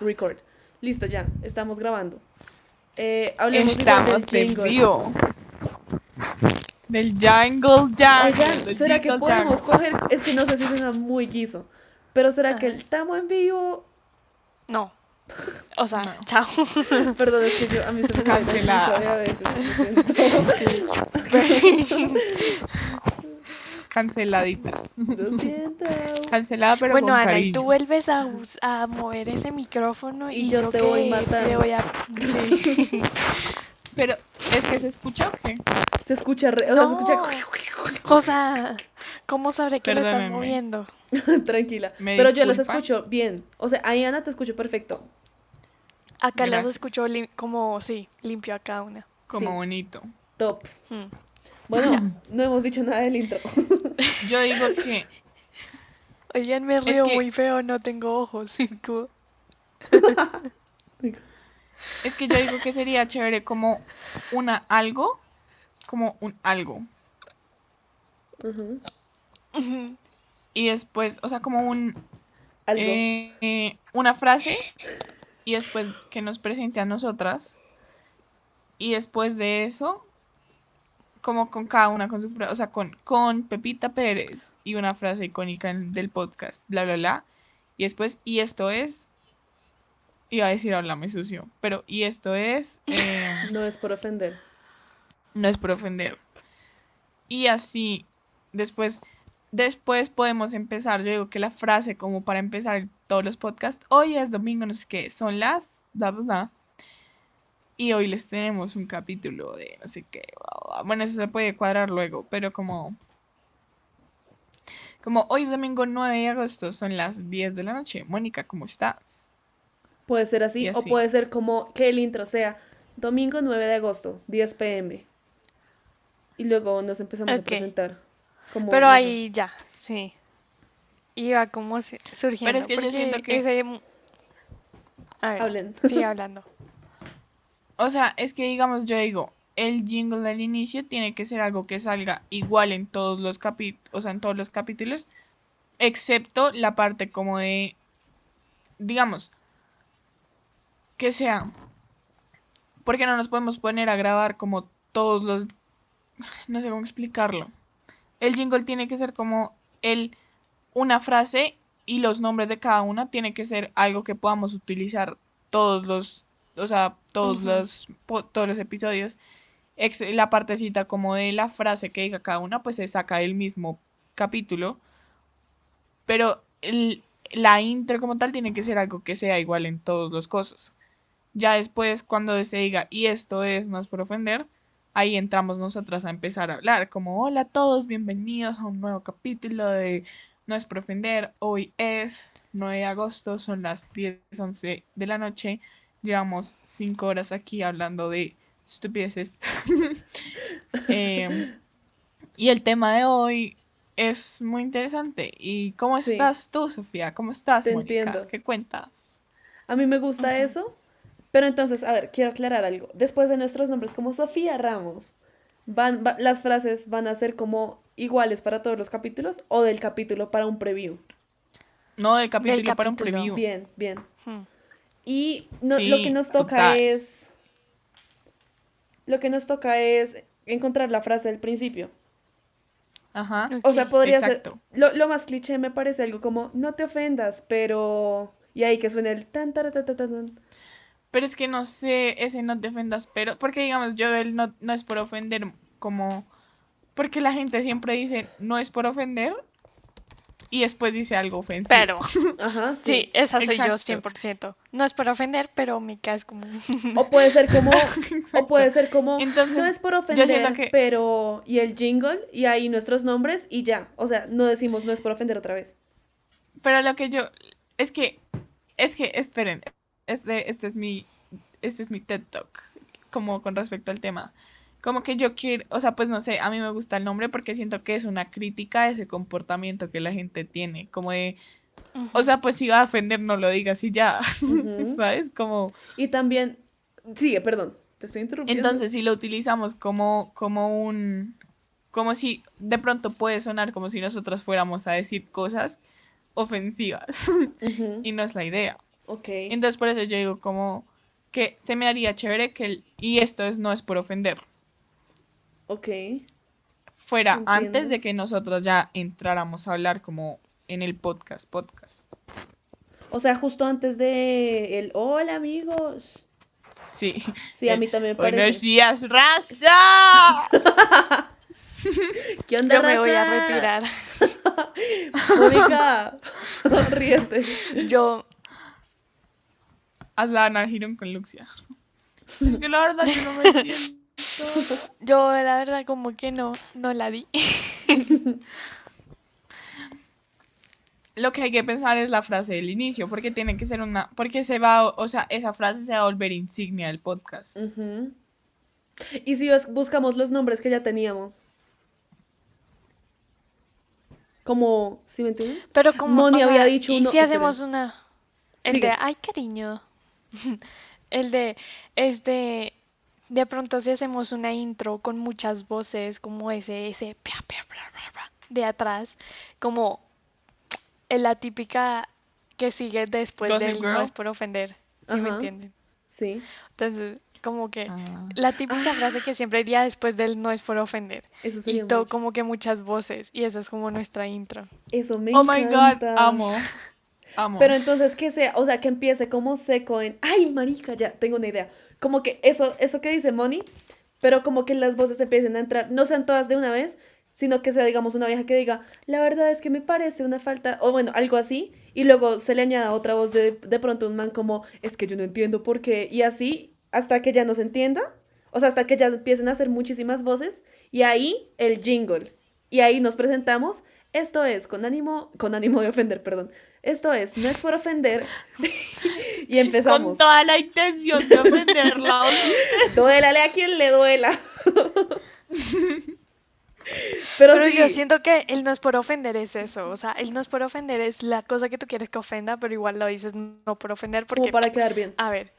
Record. Listo, ya, estamos grabando. Eh, hablemos Estamos del en jingle. vivo. Del jungle jungle. Oigan, ¿será que podemos jungle. coger? Es que no sé si suena muy guiso. Pero ¿será que Ajá. el tamo en vivo? No. O sea, No. chao. Perdón, es que yo, a mí se me de a veces. Canceladita. Lo siento. Cancelada, pero bueno, con Ana, cariño. y tú vuelves a, a mover ese micrófono y, Y yo te voy matando. te voy a... Sí. Pero, ¿es que se escuchó o qué? Se escucha, re- o sea, se escucha. O sea, ¿cómo sabré que lo estás moviendo? Tranquila. ¿Me Pero yo las escucho bien. O sea, ahí Ana te escucho perfecto. Acá las escucho lim- como, sí, limpio a cada una. Como Sí. bonito. Top. Hmm. Bueno, no hemos dicho nada del intro. Yo digo que Oigan, me río que- muy feo, no tengo ojos. Es que yo digo que sería chévere como una algo, como un algo. Y después, o sea, como un Algo. eh, eh, una frase y después que nos presente a nosotras. Y después de eso, como con cada una con su frase, o sea, con, con Pepita Pérez y una frase icónica del podcast, bla, bla, bla. Y después, y esto es, iba a decir háblame sucio, pero y esto es, eh, No es por ofender. no es por ofender. Y así, después, después podemos empezar, yo digo que la frase como para empezar todos los podcasts, hoy es domingo, no sé qué, son las, bla, bla, bla. Y hoy les tenemos un capítulo de no sé qué, bueno, eso se puede cuadrar luego, pero como, como hoy es domingo 9 de agosto, son las 10 de la noche. Mónica, ¿cómo estás? Puede ser así, o puede ser como que el intro sea domingo 9 de agosto, 10 pm. Y luego nos empezamos a presentar. Como, Pero ahí ya, sí. Iba como surgiendo. es que yo siento que- ese- A ver, Hablen. sigue hablando. O sea, es que digamos, yo digo, el jingle del inicio tiene que ser algo que salga igual en todos los capítulos, o sea, en todos los capítulos, excepto la parte como de, digamos, que sea, porque no nos podemos poner a grabar como todos los, no sé cómo explicarlo. El jingle tiene que ser como el, una frase y los nombres de cada una tiene que ser algo que podamos utilizar todos los, o sea, todos los, po- todos los episodios. Ex- la partecita como de la frase que diga cada una, pues se saca del mismo capítulo. Pero el- la intro como tal tiene que ser algo que sea igual en todos los cosas. Ya después, cuando se diga, y esto es, no es por ofender, ahí entramos nosotras a empezar a hablar, como, hola a todos, bienvenidos a un nuevo capítulo de No es por ofender, hoy es 9 de agosto, son las 10, 11 de la noche, llevamos 5 horas aquí hablando de estupideces. Em, y el tema de hoy es muy interesante. ¿Y cómo Sí. estás tú, Sofía? ¿Cómo estás, Te Mónica? entiendo. ¿Qué cuentas? A mí me gusta eso. Pero entonces, a ver, quiero aclarar algo. Después de nuestros nombres como Sofía Ramos, van, va- las frases van a ser como iguales para todos los capítulos o del capítulo para un preview. No, del capítulo para un preview. Bien, bien. Hmm. Y no- Sí, lo que nos toca total. es. Lo que nos toca es encontrar la frase del principio. Ajá. O sea, podría exacto. ser. Lo, lo más cliché me parece algo como, no te ofendas, pero. Y ahí que suene el tan, tan, tan, tan, tan. Pero es que no sé, ese no te ofendas, pero. Porque digamos, yo el no, no es por ofender, como. Porque la gente siempre dice no es por ofender y después dice algo ofensivo. Pero, Ajá, sí. sí, esa soy yo exacto. 100%. No es por ofender, pero Mika es como... O puede ser como. o puede ser como. Entonces, no es por yo siento ofender, que- pero. Y el jingle, y ahí nuestros nombres, y ya. O sea, no decimos no es por ofender otra vez. Pero lo que yo. Es que. Es que, esperen. Este, este es mi. Este es mi TED Talk. Como con respecto al tema. Como que yo quiero. O sea, pues no sé. A mí me gusta el nombre porque siento que es una crítica a ese comportamiento que la gente tiene. Como de. O sea, pues si va a ofender, no lo digas y ya. ¿Sabes? Como. Y también. Sigue, perdón. Te estoy interrumpiendo. Entonces, si lo utilizamos como, como un. Como si de pronto puede sonar como si nosotras fuéramos a decir cosas ofensivas. Y no es la idea. Ok. Entonces por eso yo digo como que se me haría chévere que, el- y esto es, no es por ofender, Ok. fuera Entiendo. antes de que nosotros ya entráramos a hablar como en el podcast, podcast. O sea, justo antes de el hola amigos. Sí. Sí, a mí también me Buenos parece. días, raza. ¿Qué onda, Yo me voy a retirar. Mónica, ríete. Yo, Haz la Ana Girón con Luxia. Que la verdad yo no me entiendo. Yo la verdad como que no, no la di. Lo que hay que pensar es la frase del inicio, porque tiene que ser una, porque se va, o sea, esa frase se va a volver insignia del podcast. ¿Y si bus- buscamos los nombres que ya teníamos? Como, ¿sí me entienden? Pero como, Moni o había sea, dicho ¿y uno- si hacemos esperen. una? El Sigue. de, ay, cariño. El de, es de, de pronto si hacemos una intro con muchas voces, como ese, ese, pia, pia, bla, bla, bla, de atrás, como en la típica que sigue después Gossip del no es por ofender, ¿sí me entienden? Sí, Entonces, como que Ah. la típica frase que siempre iría después del no es por ofender. eso Y sería todo mucho. como que muchas voces, y esa es como nuestra intro. Eso me Oh my god, encanta. amo. Amo. Pero entonces que sea, o sea, que empiece como seco en, ay, marica, ya tengo una idea. Como que eso, eso que dice Moni, pero como que las voces empiecen a entrar, no sean todas de una vez, sino que sea, digamos, una vieja que diga, la verdad es que me parece una falta, o bueno, algo así, y luego se le añada otra voz de, de pronto un man como, es que yo no entiendo por qué, y así, hasta que ya no se entienda, o sea, hasta que ya empiecen a hacer muchísimas voces, y ahí el jingle, y ahí nos presentamos, esto es, con ánimo, con ánimo de ofender, perdón, esto es, no es por ofender, y Con empezamos. toda la intención de ofenderla. Duélale a quien le duela. Pero, Pero sí, yo siento que el no es por ofender es eso, o sea, el no es por ofender es la cosa que tú quieres que ofenda, pero igual lo dices no por ofender como porque, para quedar bien. a ver,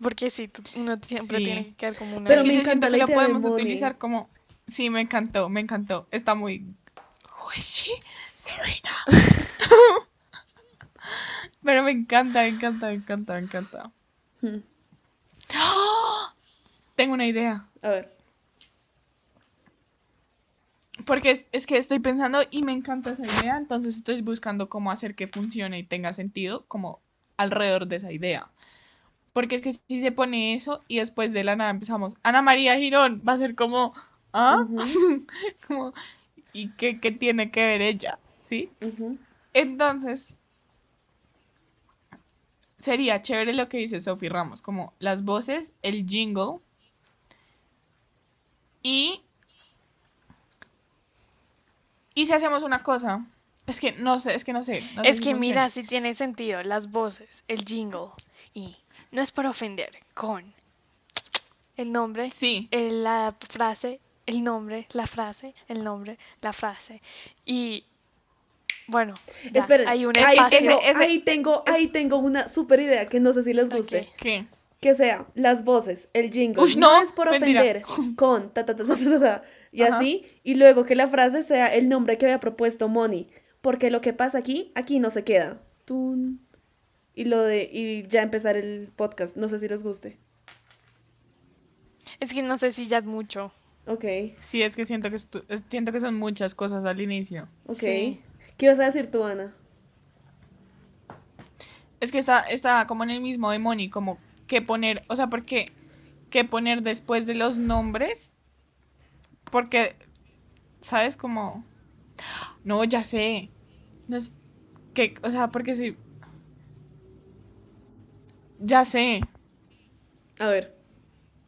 porque sí, tú- uno siempre Sí. tiene que quedar como una... Pero me yo encanta siento la que lo podemos utilizar como. Sí, me encantó, me encantó. Está muy. Serena. Pero me encanta, me encanta, me encanta, me encanta. Hmm. Tengo una idea. A ver. Porque es, es que estoy pensando y me encanta esa idea, entonces estoy buscando cómo hacer que funcione y tenga sentido como alrededor de esa idea. Porque es que si se pone eso y después de la nada empezamos, Ana María Girón, va a ser como, ¿ah? Como, ¿y qué, qué tiene que ver ella? ¿Sí? Entonces, sería chévere lo que dice Sophie Ramos, como las voces, el jingle y... Y si hacemos una cosa, es que no sé, es que no sé. no sé Es si que mira, si tiene sentido, las voces, el jingle, y no es por ofender, con el nombre, Sí, la frase, el nombre, la frase, el nombre, la frase, y bueno, ya, Esperen, hay un ahí, espacio. tengo, Ese- ese- ahí, tengo, ahí tengo una super idea que no sé si les guste. ¿qué? Que sea las voces, el jingle, Ush, no, no, es por mentira. ofender, con ta ta ta ta ta, ta, y Ajá. así, y luego que la frase sea el nombre que había propuesto Moni, porque lo que pasa aquí, aquí no se queda. Tun. Y lo de, y ya empezar el podcast, no sé si les guste. Es que no sé si ya es mucho. Ok, Sí, es que siento que, siento que son muchas cosas al inicio. ok. Sí. ¿Qué ibas a decir tú, Ana? Es que está, está como en el mismo de Moni, como qué poner, o sea, porque qué poner después de los nombres, porque, ¿sabes? Como, no, ya sé, no es, que, o sea, porque si, ya sé, A ver,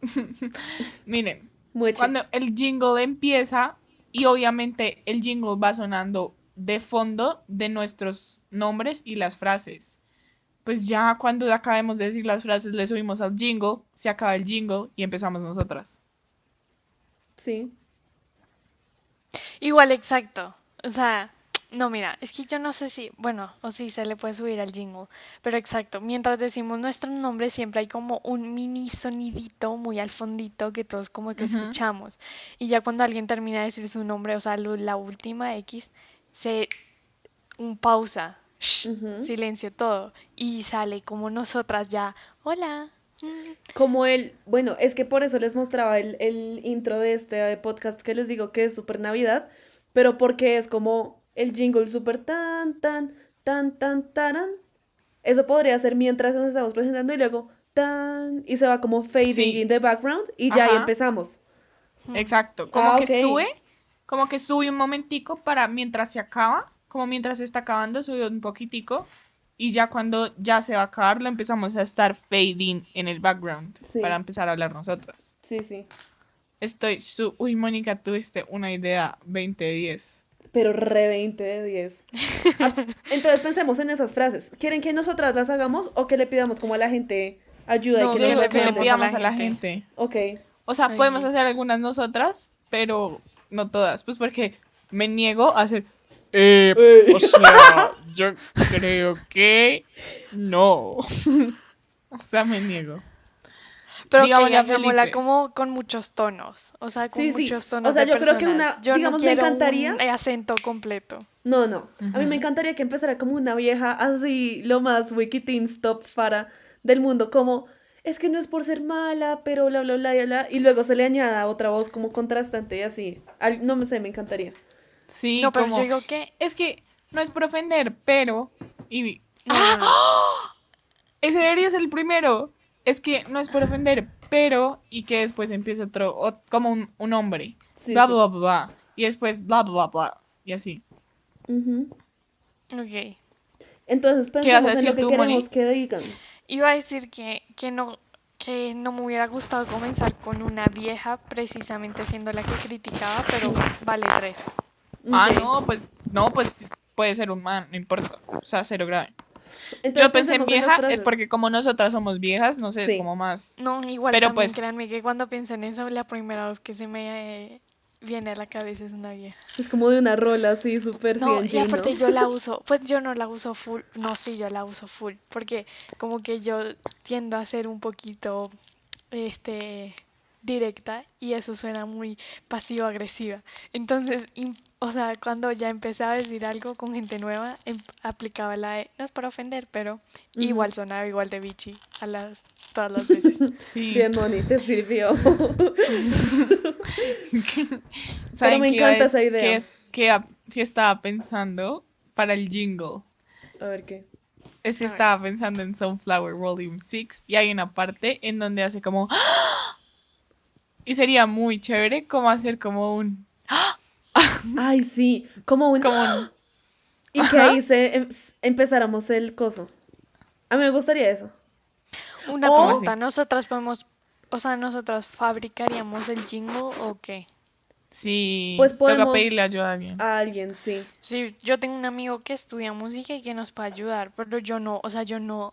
miren, mueche. cuando el jingle empieza y obviamente el jingle va sonando de fondo de nuestros nombres y las frases. Pues ya cuando acabemos de decir las frases le subimos al jingle, se acaba el jingle y empezamos nosotras. Sí. Igual, exacto. O sea, no, mira, es que yo no sé si, bueno, o si se le puede subir al jingle, pero exacto, mientras decimos nuestro nombre siempre hay como un mini sonidito muy al fondito que todos como que escuchamos. Y ya cuando alguien termina de decir su nombre, o sea, lo- la última X, se un pausa, shh, silencio todo. Y sale como nosotras ya, hola. mm, Como el, bueno, es que por eso les mostraba el, el intro de este podcast que les digo que es super Navidad, pero porque es como el jingle super tan, tan, tan, tan, taran. Eso podría ser mientras nos estamos presentando y luego tan, y se va como fading Sí. in the background y ya ahí empezamos. Exacto, como Ah, que sube, como que sube un momentico para mientras se acaba, como mientras se está acabando, sube un poquitico y ya cuando ya se va a acabar lo empezamos a estar fading en el background Sí. para empezar a hablar nosotras. Sí, sí. Estoy su... Uy, Mónica, tuviste una idea 2010. Pero re 20 de 10. Ah, Entonces pensemos en esas frases. ¿Quieren que nosotras las hagamos o que le pidamos como a la gente ayuda No, y que yo las que le pidamos a la gente. gente. Ok. O sea, Ay, podemos hacer algunas nosotras, pero no todas, pues porque me niego a hacer... Eh, Ey. o sea, yo creo que no. o sea, me niego. Pero Digámosle que a hagámosla Felipe. como con muchos tonos. O sea, con Sí, sí. muchos O tonos sea, de yo creo que una- Yo digamos, no me quiero encantaría- un acento completo. No, no. A mí me encantaría que empezara como una vieja así, lo más wikitin stop para del mundo, como es que no es por ser mala, pero bla, bla, bla, bla, bla", y luego se le añada otra voz como contrastante y así. Al- no me sé, me encantaría. Sí, no, pero como... yo digo que... Es que no es por ofender, pero... Y... no. Ese debería ser el primero. Es que no es por ofender, pero... Y que después empieza otro... o- como un, un hombre. Sí, bla, sí. bla, bla, bla. Y después bla, bla, bla, bla. Y así. Ujú. Ok. Entonces vas a pensemos en lo que tú, queremos Moni? que digan. Iba a decir que, que no que no me hubiera gustado comenzar con una vieja precisamente siendo la que criticaba, pero vale tres. Ah, no, pues... No, pues puede ser un man, no importa. O sea, cero grave. Entonces Yo pensé en vieja, es porque como nosotras somos viejas, no sé, Sí. es como más... No, igual Pero, también pues- créanme que cuando pienso en eso, la primera voz que se me eh, viene a la cabeza es una vieja. Es como de una rola así, súper No, CNG, y aparte ¿no? yo la uso, pues yo no la uso full, no, sí, yo la uso full, porque como que yo tiendo a ser un poquito, este, directa y eso suena muy pasivo-agresiva. Entonces, o sea, cuando ya empecé a decir algo con gente nueva, em- aplicaba la de, no es para ofender, pero igual sonaba igual de bichi a las, todas las veces. Sí. Bien, Moni, te sirvió. ¿Saben me encanta esa idea. qué estaba pensando para el jingle? A ver qué. Es que estaba pensando en Sunflower Volume 6 y hay una parte en donde hace como ¡Ah! Y sería muy chévere como hacer como un Ay, sí, como un... como un Y que ahí se em- empezáramos el coso. A mí me gustaría eso. Una O- pregunta, ¿nosotras podemos, o sea, nosotras fabricaríamos el jingle o qué? sí, Pues toca podemos- pedirle ayuda a alguien. A alguien, sí. Sí, yo tengo un amigo que estudia música y que nos puede ayudar, pero yo no, o sea, yo no,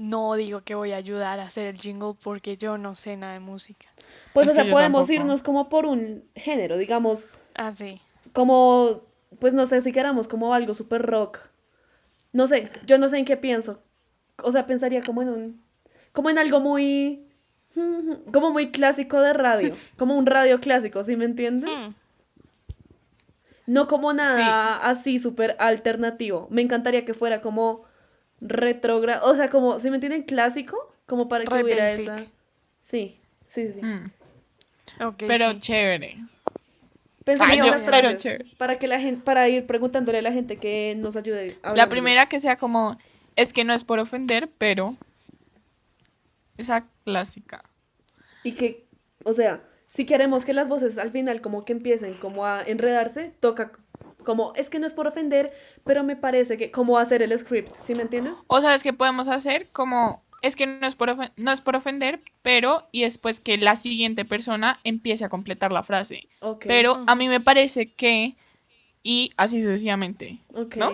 no digo que voy a ayudar a hacer el jingle porque yo no sé nada de música. Pues, Es o sea, podemos tampoco. irnos como por un género, digamos, Ah, sí. como, pues no sé si queramos como algo super rock. No sé, yo no sé en qué pienso. O sea, pensaría como en un, como en algo muy, como muy clásico de radio, como un radio clásico, ¿sí me entienden? Hmm, No como nada así súper alternativo. Me encantaría que fuera como retrógrado, o sea, como, ¿sí me entienden? Clásico, como para que Re hubiera basic. esa... Sí, sí, sí. Mm, pero sí. chévere. Ay, en yo- las pero frases chévere. para que la gente, para ir preguntándole a la gente que nos ayude. La hablándoles. primera que sea como es que no es por ofender, pero esa clásica. Y que, o sea, si queremos que las voces al final como que empiecen como a enredarse, toca como, es que no es por ofender, pero me parece que, como hacer el script, ¿sí me entiendes? O sabes que podemos hacer como es que no es por no es por ofender, pero y después que la siguiente persona empiece a completar la frase. Ok. Pero a mí me parece que y así sucesivamente. Ok. ¿no?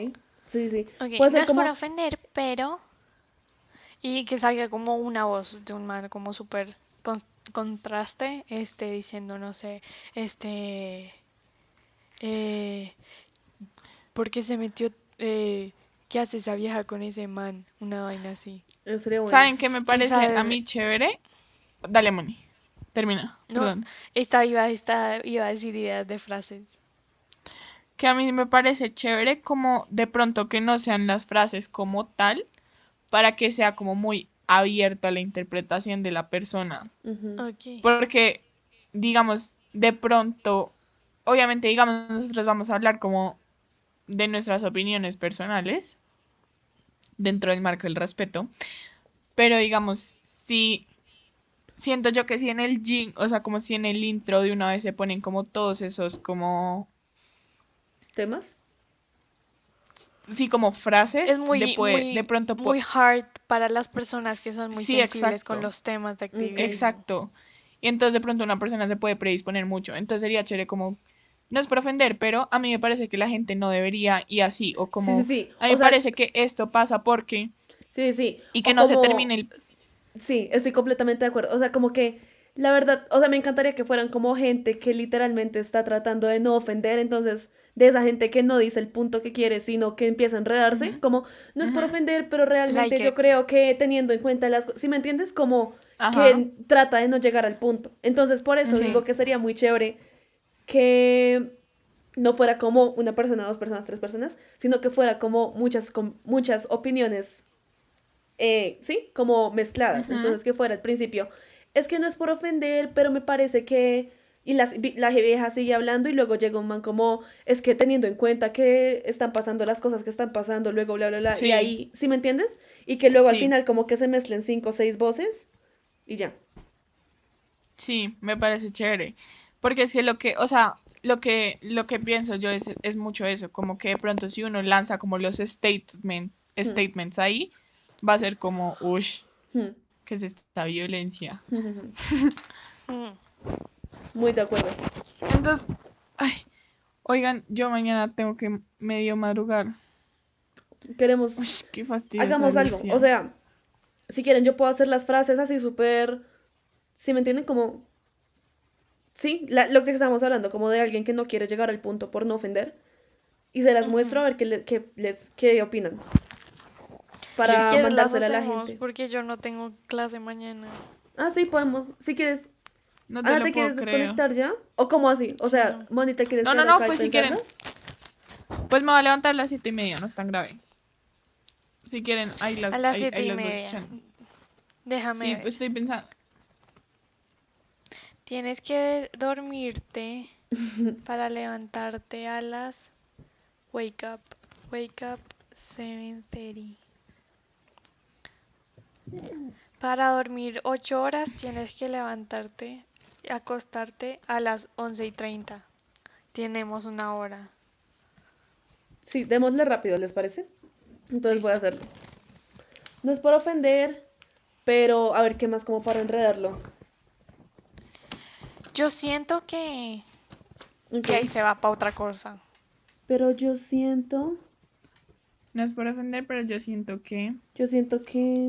Sí, sí. Ok, Puede no ser es por ofender, pero... Y que salga como una voz de un man como súper con- contraste, este, diciendo, no sé, este... Eh, ¿Por qué se metió... Eh, ¿Qué hace esa vieja con ese man? Una vaina así. bueno. ¿Saben qué me parece Esa- a mí chévere? Dale, Moni. Termina. No, Perdón. esta iba, esta iba a decir ideas de frases. que a mí me parece chévere como de pronto que no sean las frases como tal, para que sea como muy abierto a la interpretación de la persona. Porque, digamos, de pronto, obviamente, digamos, nosotros vamos a hablar como de nuestras opiniones personales, dentro del marco del respeto, pero digamos, si siento yo que si en el jing, o sea, como si en el intro de una vez se ponen como todos esos como, ¿Temas? sí, como frases, Es muy, de, muy, de pronto muy hard para las personas que son muy Sí, sensibles con los temas de activismo. Exacto. Y entonces de pronto una persona se puede predisponer mucho. Entonces sería chévere como, no es por ofender, pero a mí me parece que la gente no debería y así, o como, sí, sí. a mí me sea, parece que esto pasa porque, Sí, sí. y que O no se termine el... Sí, estoy completamente de acuerdo. O sea, como que la verdad, o sea, me encantaría que fueran como gente que literalmente está tratando de no ofender, entonces, de esa gente que no dice el punto que quiere, sino que empieza a enredarse, como, no es por ofender, pero realmente Like yo it. creo que teniendo en cuenta las cosas, ¿sí me entiendes? Como Ajá. que trata de no llegar al punto. Entonces, por eso digo que sería muy chévere que no fuera como una persona, dos personas, tres personas, sino que fuera como muchas, com- muchas opiniones, eh, ¿sí? Como mezcladas. Entonces, que fuera al principio, es que no es por ofender, pero me parece que... Y las, vi- la vieja sigue hablando y luego llega un man como, es que teniendo en cuenta que están pasando las cosas que están pasando, luego bla, bla, bla, Sí. y ahí, ¿sí me entiendes? Y que luego al final como que se mezclen cinco o seis voces y ya. Sí, me parece chévere. Porque es que lo que, o sea, lo que, lo que pienso yo es, es mucho eso, como que de pronto si uno lanza como los statement, statements ahí, va a ser como, ush, Hmm. ¿qué es esta violencia? Mm. Muy de acuerdo. Entonces, ay, oigan, yo mañana tengo que medio madrugar. Queremos, Uy, qué fastidio. hagamos algo. O sea, si quieren yo puedo hacer las frases así súper, ¿sí me entienden? Como, sí, la- lo que estamos hablando, como de alguien que no quiere llegar al punto por no ofender. Y se las muestro a ver qué, le- qué les, qué opinan. Si Para las mandársela a la gente. Porque yo no tengo clase mañana. Ah, sí, podemos. Si quieres, no te Ana, lo ¿te puedo quieres desconectar ya? ¿O cómo así? O sea, no. Moni, ¿te quieres No, no, no, pues si quieren. Pues me va a levantar a las siete y media, no es tan grave. Si quieren, ahí las A las ahí- siete ahí y media. Déjame Sí, ver. estoy pensando. Tienes que dormirte para levantarte a las wake up, wake up 7:30. Para dormir 8 horas tienes que levantarte y acostarte a las 11 y 30. Tenemos una hora. Sí, démosle rápido, ¿les parece? Entonces voy a hacerlo. No es por ofender, pero a ver qué más como para enredarlo. Yo siento que, que ahí se va para otra cosa. Pero yo siento, No es por ofender, pero yo siento que. yo siento que,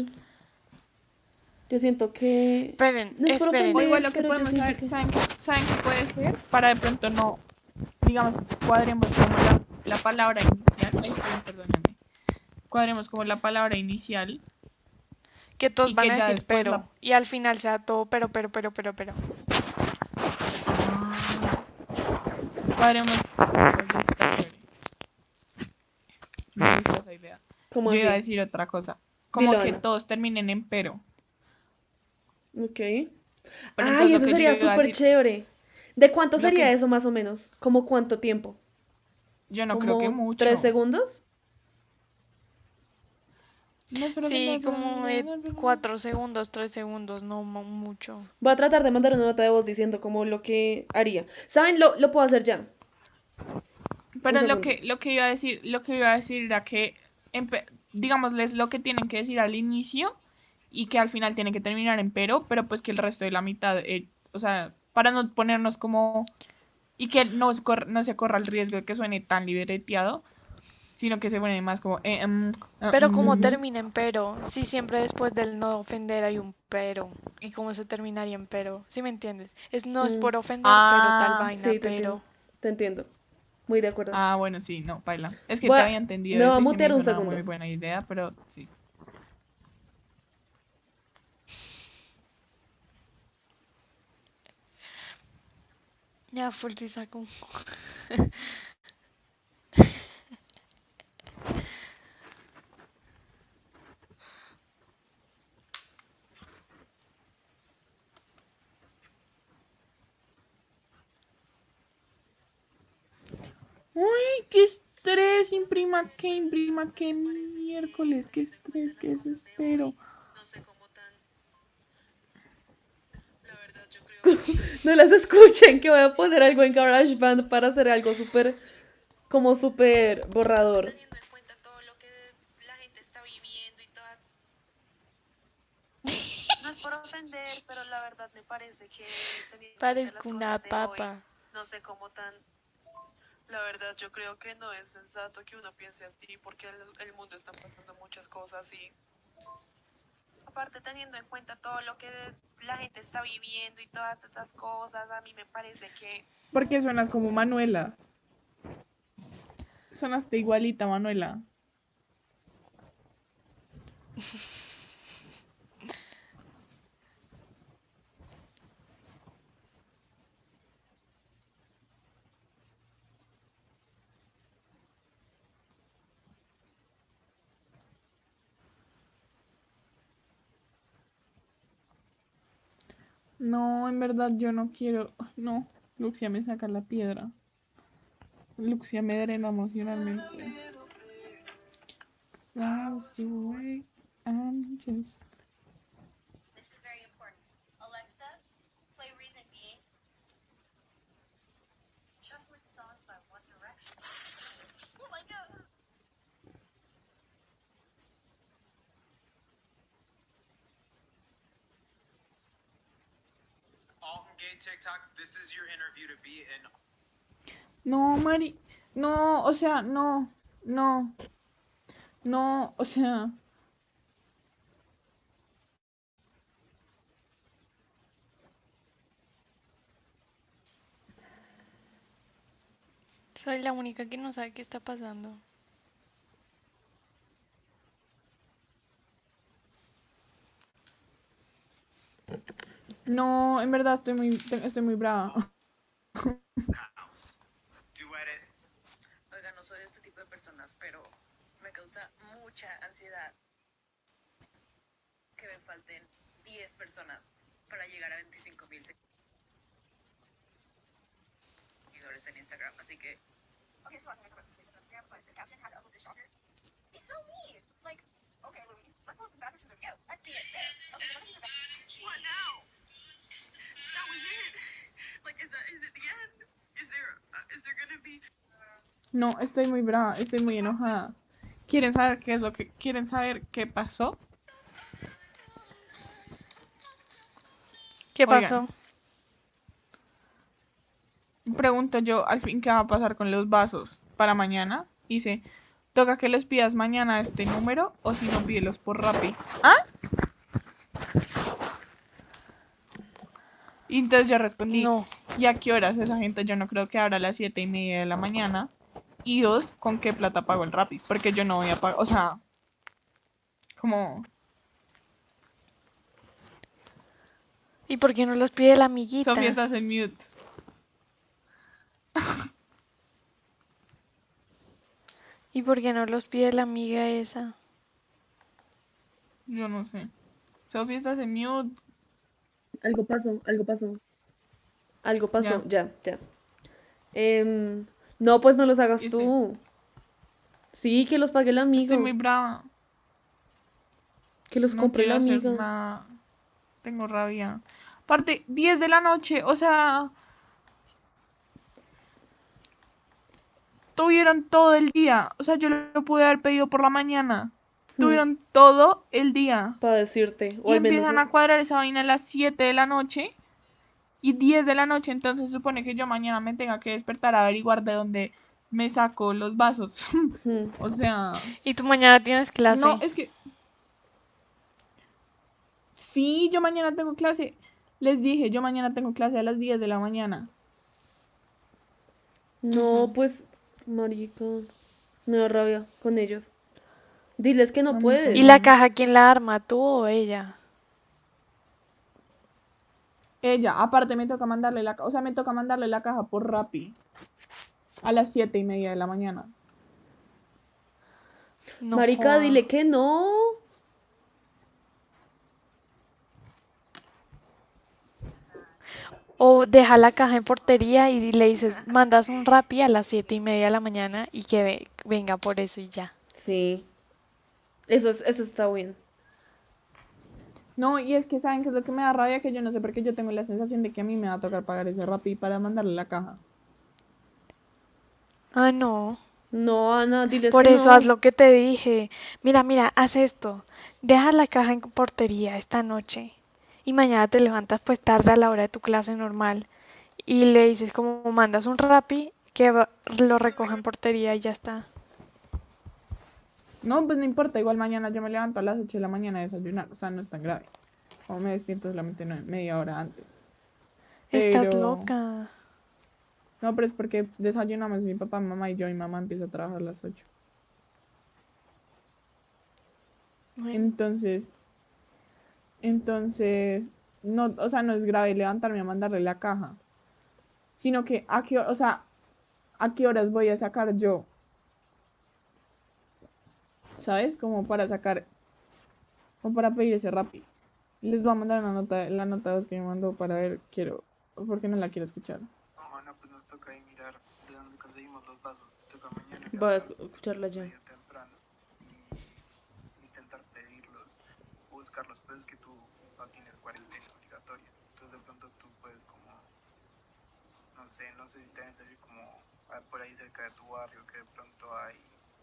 yo siento que, Esperen, No es esperen. Ofender. igual lo que podemos saber, que- ¿saben qué, ¿saben qué puede ser? Para de pronto no, digamos, cuadremos como la, la palabra inicial. Ay, esperen, perdónenme. Cuadremos como la palabra inicial. Que todos van que a ya decir pero. la- Y al final sea todo pero, pero, pero, pero, pero. Cuadremos. Me gusta esa idea. ¿cómo Yo iba a decir otra cosa. Como Dilo, que Ana. todos terminen en pero. Ok. Pero Ay, eso sería súper chévere. ¿De cuánto Lo sería que- eso más o menos? ¿Como cuánto tiempo? Yo no creo que ¿Como mucho. ¿Tres segundos? No, pero Sí, como no, de no, no, no. 4 segundos, 3 segundos, no mu- mucho. Voy a tratar de mandar una nota de voz diciendo como lo que haría. ¿Saben? Lo, lo puedo hacer ya. Pero lo que, lo que iba a decir, lo que iba a decir era que, digámosles lo que tienen que decir al inicio y que al final tienen que terminar en pero, pero pues que el resto de la mitad, eh, o sea, para no ponernos como, y que no, no se corra el riesgo de que suene tan libreteado, sino que se pone más como, eh, em, ah, Pero como Ujú. termina en pero, si siempre después del no ofender hay un pero. ¿Y cómo se terminaría en pero? ¿Sí me entiendes? Es no es Mm. por ofender, Ah, pero tal vaina, Sí, te pero. entiendo. Te entiendo. Muy de acuerdo. Ah, bueno, sí, no, baila. Es que Voy te a- había entendido me a mutear un una segundo. muy buena idea, pero sí. Ya, full sí saco. qué estrés! Imprima qué, imprima qué miércoles, qué estrés, qué desespero. No sé cómo tan. La verdad, yo creo que. No las escuchen, que voy a poner algo en GarageBand para hacer algo súper, como súper borrador. Ofender, pero la verdad me parece que. Parezco una hoy, papa. no sé cómo tan. La verdad, yo creo que no es sensato que uno piense así, porque el, el mundo está pasando muchas cosas y. Aparte, teniendo en cuenta todo lo que la gente está viviendo y todas estas cosas, a mí me parece que. ¿Por qué suenas como Manuela? Sonaste igualita, Manuela. No, en verdad yo no quiero. No, Luxia me saca la piedra. Luxia me drena emocionalmente. Just- No, Mari. No, o sea, no. No. No, o sea. Soy la única que no sabe qué está pasando. No, en verdad estoy muy, estoy muy brava. Oiga, no soy de este tipo de personas, pero me causa mucha ansiedad que me falten 10 personas para llegar a 25 mil seguidores en Instagram. Así que the! Like, okay, Louise, let's post some bad pictures of you. Let's see it. There. Okay, the What now? No, estoy muy brava, estoy muy enojada. ¿Quieren saber qué es lo que quieren saber qué pasó? ¿Qué Oigan. pasó? Pregunto yo al fin qué va a pasar con los vasos para mañana. Dice, toca que les pidas mañana este número o si no pídelos por Rappi. ¿Ah? Y entonces yo respondí, No. ¿y a qué horas esa gente? Yo no creo que abra a las siete y media de la mañana. Y dos, ¿con qué plata pago el Rappi? Porque yo no voy a pagar, o sea, como, ¿Y por qué no los pide la amiguita? Sofía estás en mute. ¿Y por qué no los pide la amiga esa? Yo no sé. Sofía estás en mute. Algo pasó, algo pasó. Algo pasó, ya, ya. Em, no, pues no los hagas tú. Sí, que los pague el amigo. Estoy muy brava. Que los No la hacer amiga. nada. Tengo rabia. Aparte, 10 de la noche, o sea. Tuvieron todo el día. O sea, yo lo pude haber pedido por la mañana. Tuvieron todo el día. Para decirte. O Y al menos. empiezan a cuadrar esa vaina a las 7 de la noche. Y 10 de la noche. Entonces supone que yo mañana me tenga que despertar a averiguar de dónde me saco los vasos. O sea. ¿Y tú mañana tienes clase? No, es que. Sí, yo mañana tengo clase. Les dije, yo mañana tengo clase a las 10 de la mañana. No, pues, marica. Me da rabia con ellos. Diles que no puedes. ¿Y la caja quién la arma, tú o ella? Ella, aparte me toca mandarle la caja, o sea, me toca mandarle la caja por Rappi. A las 7 y media de la mañana. No Marica, joda. dile que no. O deja la caja en portería y le dices, mandas un Rappi a las siete y media de la mañana y que ve- venga por eso y ya. Sí. Eso, es- eso está bien. No, y es que saben que es lo que me da rabia, que yo no sé por qué yo tengo la sensación de que a mí me va a tocar pagar ese Rappi para mandarle la caja. Ah, no. No, Ana, diles Por que eso no. haz lo que te dije. Mira, mira, haz esto. Deja la caja en portería esta noche y mañana te levantas pues tarde a la hora de tu clase normal y le dices como mandas un Rappi que va- lo recoja en portería y ya está. No, pues no importa, igual mañana yo me levanto a las 8 de la mañana a desayunar, o sea, no es tan grave. O me despierto solamente media hora antes. Estás Pero- loca. No, pero es porque desayunamos mi papá, mamá y yo, y mamá empieza a trabajar a las 8. Bueno, Entonces, entonces, no, o sea, no es grave levantarme a mandarle la caja, sino que a qué, o sea, a qué horas voy a sacar yo, ¿sabes? Como para sacar, como para pedir ese Rappi. Les voy a mandar una nota, la nota de voz que me mandó para ver, quiero, porque no la quiero escuchar. Oh, no, pues nos toca ahí mirar de dónde conseguimos los vasos. Toca mañana. Voy a escu- escucharla ya. medio temprano y intentar pedirlos o buscarlos. Pues es que tú no tienes cuarentena obligatoria. Entonces de pronto tú puedes como, no sé, no sé si te ves así como ah, por ahí cerca de tu barrio que de pronto hay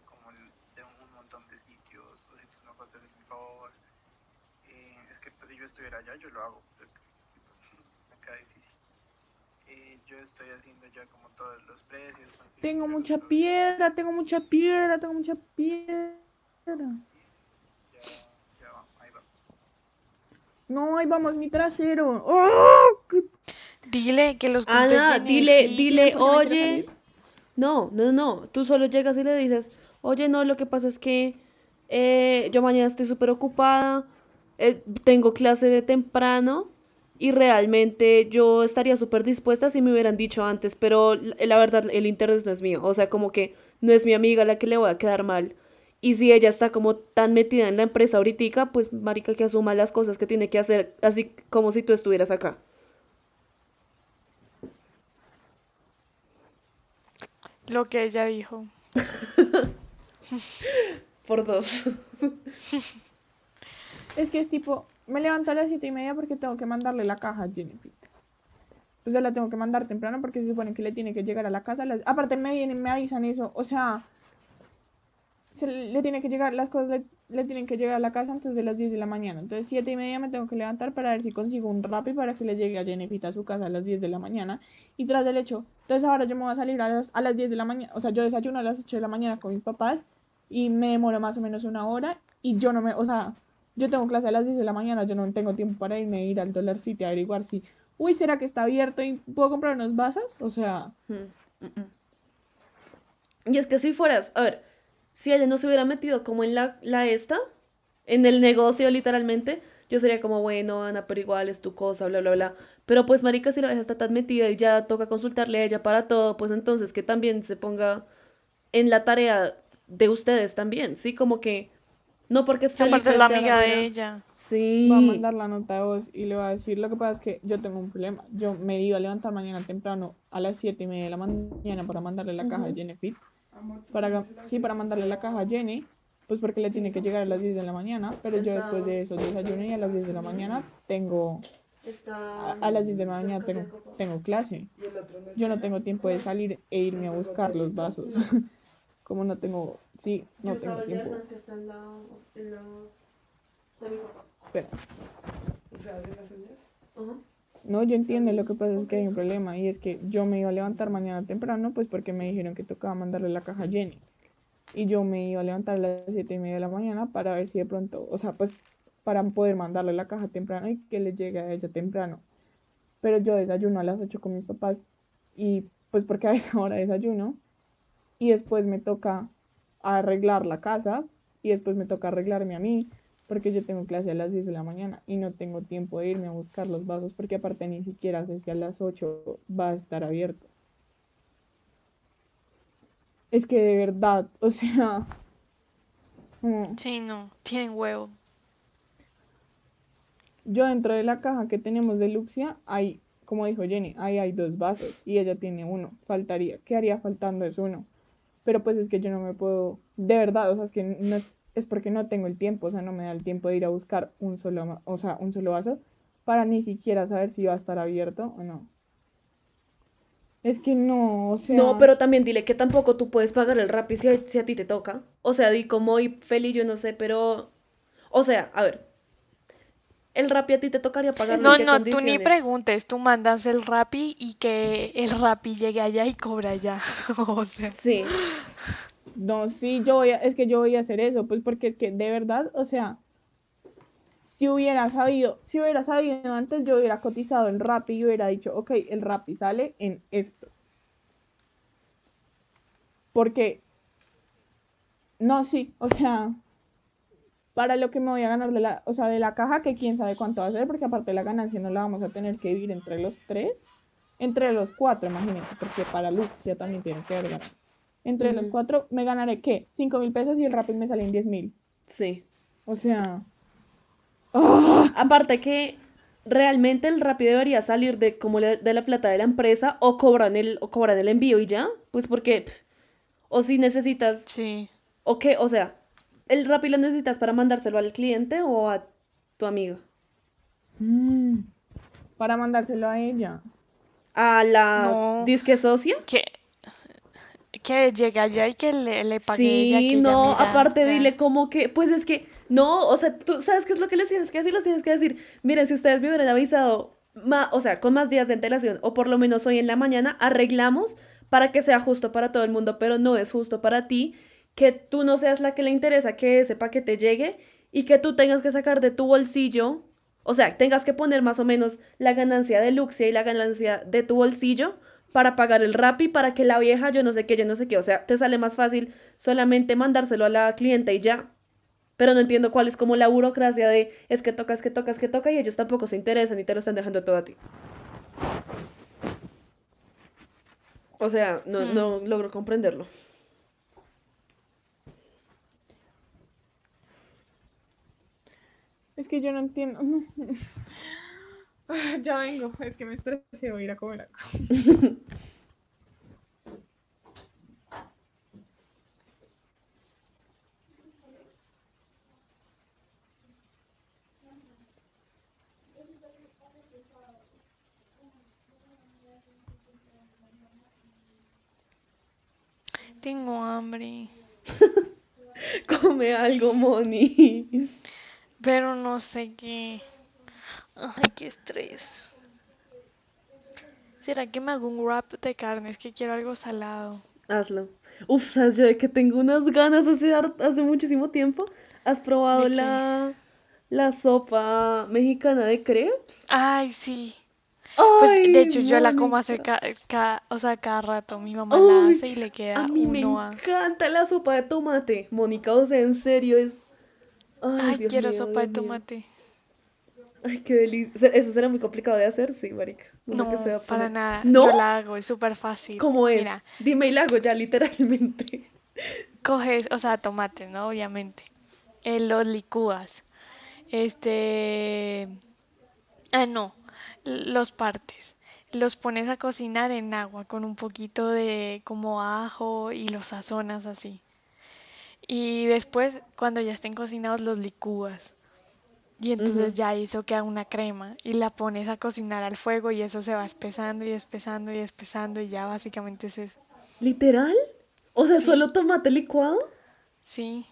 como el- de un montón de sitios o si tú no puedes hacer mi favor. Eh, es que pues, si yo estuviera allá yo lo hago, pero es pues, me queda difícil. Eh, yo estoy haciendo ya como todos los precios. Tengo mucha los- piedra, tengo mucha piedra, tengo mucha piedra. Ya, ya va, ahí va. No, ahí vamos, mi trasero. ¡Oh! Dile que los Ana, dile, dile, ¿por qué me quieres oye. No, no, no. Tú solo llegas y le dices, oye, no, lo que pasa es que eh, yo mañana estoy súper ocupada, eh, tengo clase de temprano y realmente yo estaría súper dispuesta si me hubieran dicho antes, pero la, verdad el interés no es mío. O sea, como que no es mi amiga la que le voy a quedar mal. Y si ella está como tan metida en la empresa ahorita, pues marica que asuma las cosas que tiene que hacer, así como si tú estuvieras acá. Lo que ella dijo. Por dos. Es que es tipo, me levanto a las siete y media porque tengo que mandarle la caja a Jennifer. Pues ya la tengo que mandar temprano porque se supone que le tiene que llegar a la casa. las- Aparte me vienen, me avisan eso. O sea, se le, tiene que llegar, las cosas le, le tienen que llegar a la casa antes de las 10 de la mañana. Entonces siete y media me tengo que levantar para ver si consigo un Rappi para que le llegue a Jennifer a su casa a las 10 de la mañana. Y tras del hecho, entonces ahora yo me voy a salir a las, a las 10 de la mañana. O sea, yo desayuno a las 8 de la mañana con mis papás y me demoro más o menos una hora y yo no me, o sea, yo tengo clase a las 10 de la mañana, yo no tengo tiempo para irme a ir al Dollar City a averiguar si, uy, ¿será que está abierto y puedo comprar unos vasos? O sea, Mm, mm, mm. Y es que si fueras, a ver, si ella no se hubiera metido como en la, la esta, en el negocio literalmente, yo sería como, bueno, Ana, pero igual es tu cosa, bla, bla, bla. Pero pues, marica, si la vieja está tan metida y ya toca consultarle a ella para todo, pues entonces que también se ponga en la tarea de ustedes también, ¿sí? Como que, no porque Felipe Aparte es la amiga de ella. Sí. va a mandar la nota de voz y le va a decir, lo que pasa es que yo tengo un problema, yo me iba a levantar mañana temprano a las 7 y media de la mañana para mandarle la caja a Jennifer, para, sí, para mandarle la caja a Jenny, pues porque le tiene que llegar a las 10 de la mañana, pero yo después de eso desayuno y a las 10 de la mañana tengo, a, a las 10 de la mañana tengo, tengo clase. Yo no tengo tiempo de salir e irme a buscar los vasos. Como no tengo, sí, no tengo tiempo. que está en la, en la, de mi papá. Espera. O sea, hace las uñas. Ajá. No, yo entiendo, lo que pasa es que hay un problema y es que yo me iba a levantar mañana temprano, pues porque me dijeron que tocaba mandarle la caja a Jenny. Y yo me iba a levantar a las siete y media de la mañana para ver si de pronto, o sea, pues para poder mandarle la caja temprano y que le llegue a ella temprano. Pero yo desayuno a las 8 con mis papás y pues porque a esa hora desayuno y después me toca arreglar la casa y después me toca arreglarme a mí porque yo tengo clase a las 10 de la mañana y no tengo tiempo de irme a buscar los vasos porque aparte ni siquiera sé si a las 8 va a estar abierto. Es que de verdad, o sea, Sí, no, tienen huevo. yo dentro de la caja que tenemos de Luxia hay como dijo Jenny, ahí hay dos vasos y ella tiene uno, faltaría, ¿qué haría faltando es uno? Pero pues es que yo no me puedo, de verdad, o sea, es que no es, porque no tengo el tiempo, o sea, no me da el tiempo de ir a buscar un solo, o sea, un solo vaso para ni siquiera saber si va a estar abierto o no. Es que no, o sea, No, pero también dile que tampoco tú puedes pagar el Rappi si si a ti te toca. O sea, di como y Feli, yo no sé, pero... O sea, a ver. El Rappi a ti te tocaría pagarlo No, en qué no, tú ni preguntes, tú mandas el Rappi y que el Rappi llegue allá y cobra allá. O sea, Sí. No, sí, yo voy a, es que yo voy a hacer eso, pues porque es que de verdad, o sea, si hubiera sabido, si hubiera sabido antes, yo hubiera cotizado el Rappi y hubiera dicho, ok, el Rappi sale en esto. Porque, no, sí, o sea, para lo que me voy a ganar de la, o sea, de la caja, que quién sabe cuánto va a ser, porque aparte la ganancia no la vamos a tener que dividir entre los tres, entre los cuatro, imagínate, porque para Luxia también tiene que haber ganancia. Entre los cuatro, ¿me ganaré qué? ¿Cinco mil pesos y el Rappi me sale en diez mil? Sí. O sea... ¡ah! Aparte que realmente el Rappi debería salir de como le- de la plata de la empresa o cobran el, o cobran el envío y ya. Pues porque... pff, O si necesitas... sí. ¿O qué? O sea, ¿el Rappi lo necesitas para mandárselo al cliente o a tu amiga? Mm, Para mandárselo a ella. ¿A la No. disque socia? Que, que llegue allá y que le, le pague ella, Sí, que ella no, mira, aparte ya. dile como que, pues es que, no, o sea, tú sabes qué es lo que les tienes que decir, les tienes que decir, miren, si ustedes me hubieran avisado, ma- o sea, con más días de antelación, o por lo menos hoy en la mañana, arreglamos para que sea justo para todo el mundo, pero no es justo para ti, que tú no seas la que le interesa que ese paquete llegue y que tú tengas que sacar de tu bolsillo, o sea, tengas que poner más o menos la ganancia de Luxia y la ganancia de tu bolsillo para pagar el Rappi, para que la vieja, yo no sé qué, yo no sé qué, o sea, te sale más fácil solamente mandárselo a la clienta y ya. Pero no entiendo cuál es como la burocracia de es que toca, es que toca, es que toca y ellos tampoco se interesan y te lo están dejando todo a ti. O sea, no, Hmm. no logro comprenderlo. Es que yo no entiendo. Ya vengo, es que me estresé, voy a ir a comer algo. Tengo hambre, Come algo, Moni. Pero no sé qué. Ay, qué estrés. ¿Será que me hago un wrap de carne? Es que quiero algo salado. Hazlo. Uf, ¿sabes yo de que tengo unas ganas hace, hace muchísimo tiempo? ¿Has probado la, la sopa mexicana de crepes? Ay, sí. Pues de hecho yo la como hace ca- ca- o sea, cada rato. Mi mamá la hace y le queda A mí me a... encanta la sopa de tomate, Mónica, o sea, en serio es... Ay, Ay, Dios quiero mío, sopa de mío. tomate. Ay, qué delicia. ¿Eso será muy complicado de hacer? Sí, marica. No, para nada. ¿No? Yo la hago, es súper fácil. ¿Cómo es? Mira, Dime y la hago ya, literalmente. coges, o sea, tomate, ¿no? Obviamente. Eh, los licúas. Este... Ah, no. Los partes. Los pones a cocinar en agua con un poquito de como ajo y los sazonas así. Y después, cuando ya estén cocinados, los licúas. Y entonces Ujú. ya eso queda una crema y la pones a cocinar al fuego y eso se va espesando y espesando y espesando y ya básicamente es eso. ¿Literal? O sea, Sí. solo tomate licuado. Sí.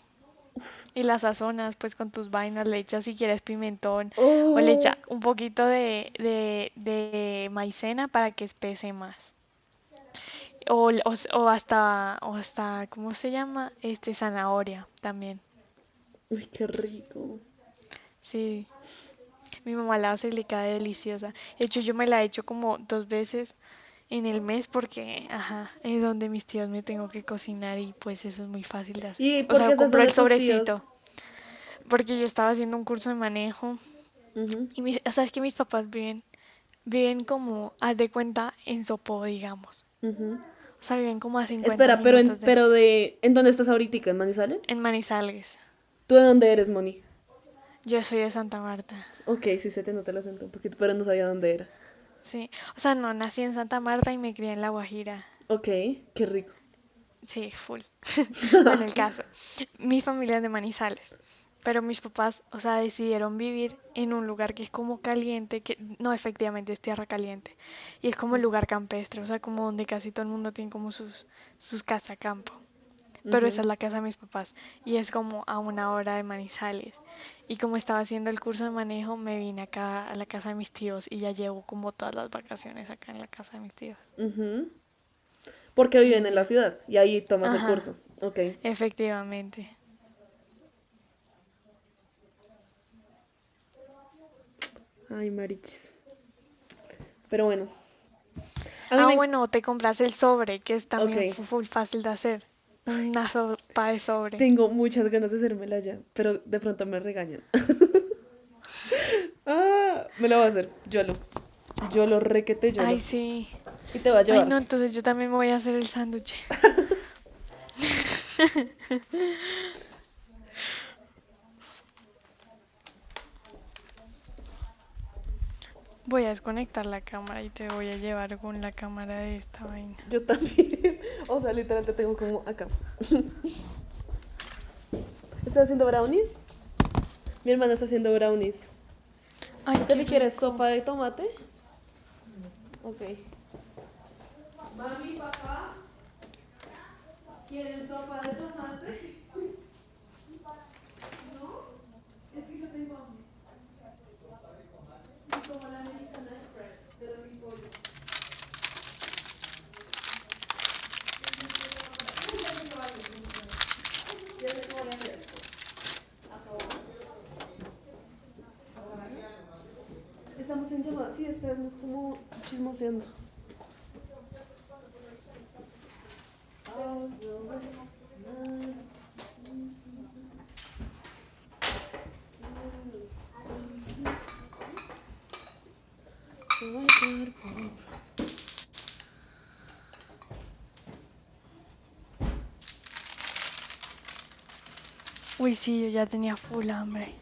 Y las sazonas pues con tus vainas, le echas si quieres pimentón o le Oh, echas un poquito de, de, de maicena para que espese más. O, o hasta, o hasta, ¿cómo se llama? Este, zanahoria también. Uy, qué rico. Sí. Mi mamá la hace y le queda deliciosa. De hecho, yo me la he hecho como dos veces en el mes porque, ajá, es donde mis tíos me tengo que cocinar y pues eso es muy fácil de hacer. ¿Y O sea, compro el tíos? sobrecito. Porque yo estaba haciendo un curso de manejo y mi- o sea, es que mis papás viven, viven como, haz de cuenta, en Sopó, digamos. O sea, viven como a 50 Espera, pero en, de- pero de, ¿en dónde estás ahorita? ¿En Manizales? en Manizales. ¿Tú de dónde eres, Moni? Yo soy de Santa Marta. Ok, sí se te nota el acento un poquito, pero no sabía dónde era. Sí, o sea, no, nací en Santa Marta y me crié en La Guajira. Ok, qué rico. Sí, full. Bueno, el caso. Mi familia es de Manizales, pero mis papás, o sea, decidieron vivir en un lugar que es como caliente, que no, efectivamente es tierra caliente, y es como el lugar campestre, o sea, como donde casi todo el mundo tiene como sus, sus casas campo. Pero esa es la casa de mis papás y es como a una hora de Manizales. Y como estaba haciendo el curso de manejo, me vine acá a la casa de mis tíos y ya llevo como todas las vacaciones acá en la casa de mis tíos. Ujú. Porque viven en la ciudad y ahí tomas el curso. Ok. Efectivamente. Ay, marichis. Pero bueno. Ah, me- bueno, te compras el sobre, que es también Ok. fu- full fácil de hacer. Una sopa de sobre. Tengo muchas ganas de hacérmela ya, pero de pronto me regañan. ah, me la voy a hacer. Yo lo. Yo lo requete yo. Ay, sí. Y te voy a Ay, llevar. no, entonces yo también me voy a hacer el sándwich. Voy a desconectar la cámara y te voy a llevar con la cámara de esta vaina. Yo también. O sea, literal te tengo como acá. ¿Estás haciendo brownies? Mi hermana está haciendo brownies. Ay, ¿Usted me quiere sopa de tomate? Ok. Mami, papá, ¿quieren sopa de tomate? ¿No? Es que yo tengo hambre. Sí, como la americana de Friends, pero sin pollo. Ya sé cómo voy a hacer. Acabó. Estamos estamos como chismoseando. Uy, sí, yo ya tenía full hambre.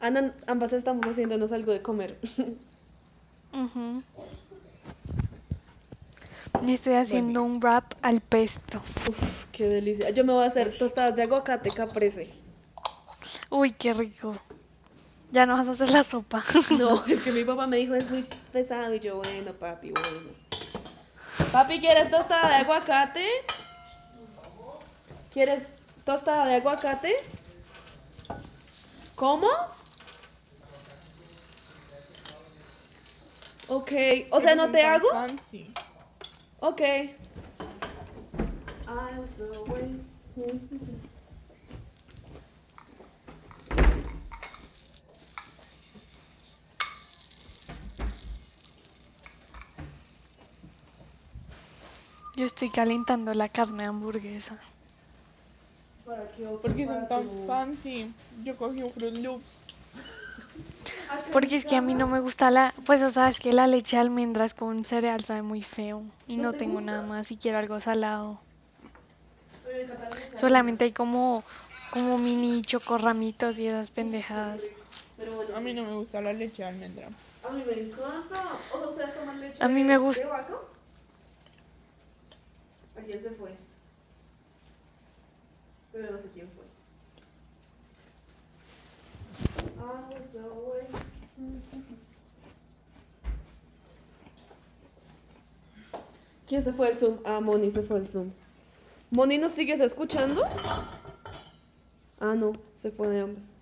Ana, ambas estamos haciéndonos algo de comer. Y estoy haciendo un wrap al pesto. Uf, qué delicia. Yo me voy a hacer tostadas de aguacate caprese. Uy, qué rico. Ya no vas a hacer la sopa. No, es que mi papá me dijo es muy pesado y yo, bueno, papi, bueno. Papi, ¿quieres tostada de aguacate? ¿Quieres tostada de aguacate? ¿Cómo? Ok, o sea, ¿no te hago? Fancy. Ok. I was away. Yo estoy calentando la carne de hamburguesa. ¿Para qué? Porque son tan fancy. Yo cogí un Fruit Loops. Porque es que a mí no me gusta la, pues o sea, es que la leche de almendras con cereal sabe muy feo y ¿No no te tengo gusta? nada más y quiero algo salado. Solamente hay como como mini chocorramitos y esas pendejadas. A mí no me gusta la leche de almendra. A mí me encanta. O sea, ¿ustedes toman leche A mí me de- gusta. se fue? Pero no sé quién fue. ¿Quién se fue el Zoom? Ah, Moni se fue el Zoom. ¿Moni nos sigues escuchando? Ah, no, se fue de ambos.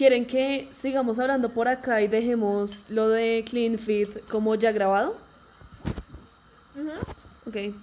¿Quieren que sigamos hablando por acá y dejemos lo de Clean Feed como ya grabado? Ok.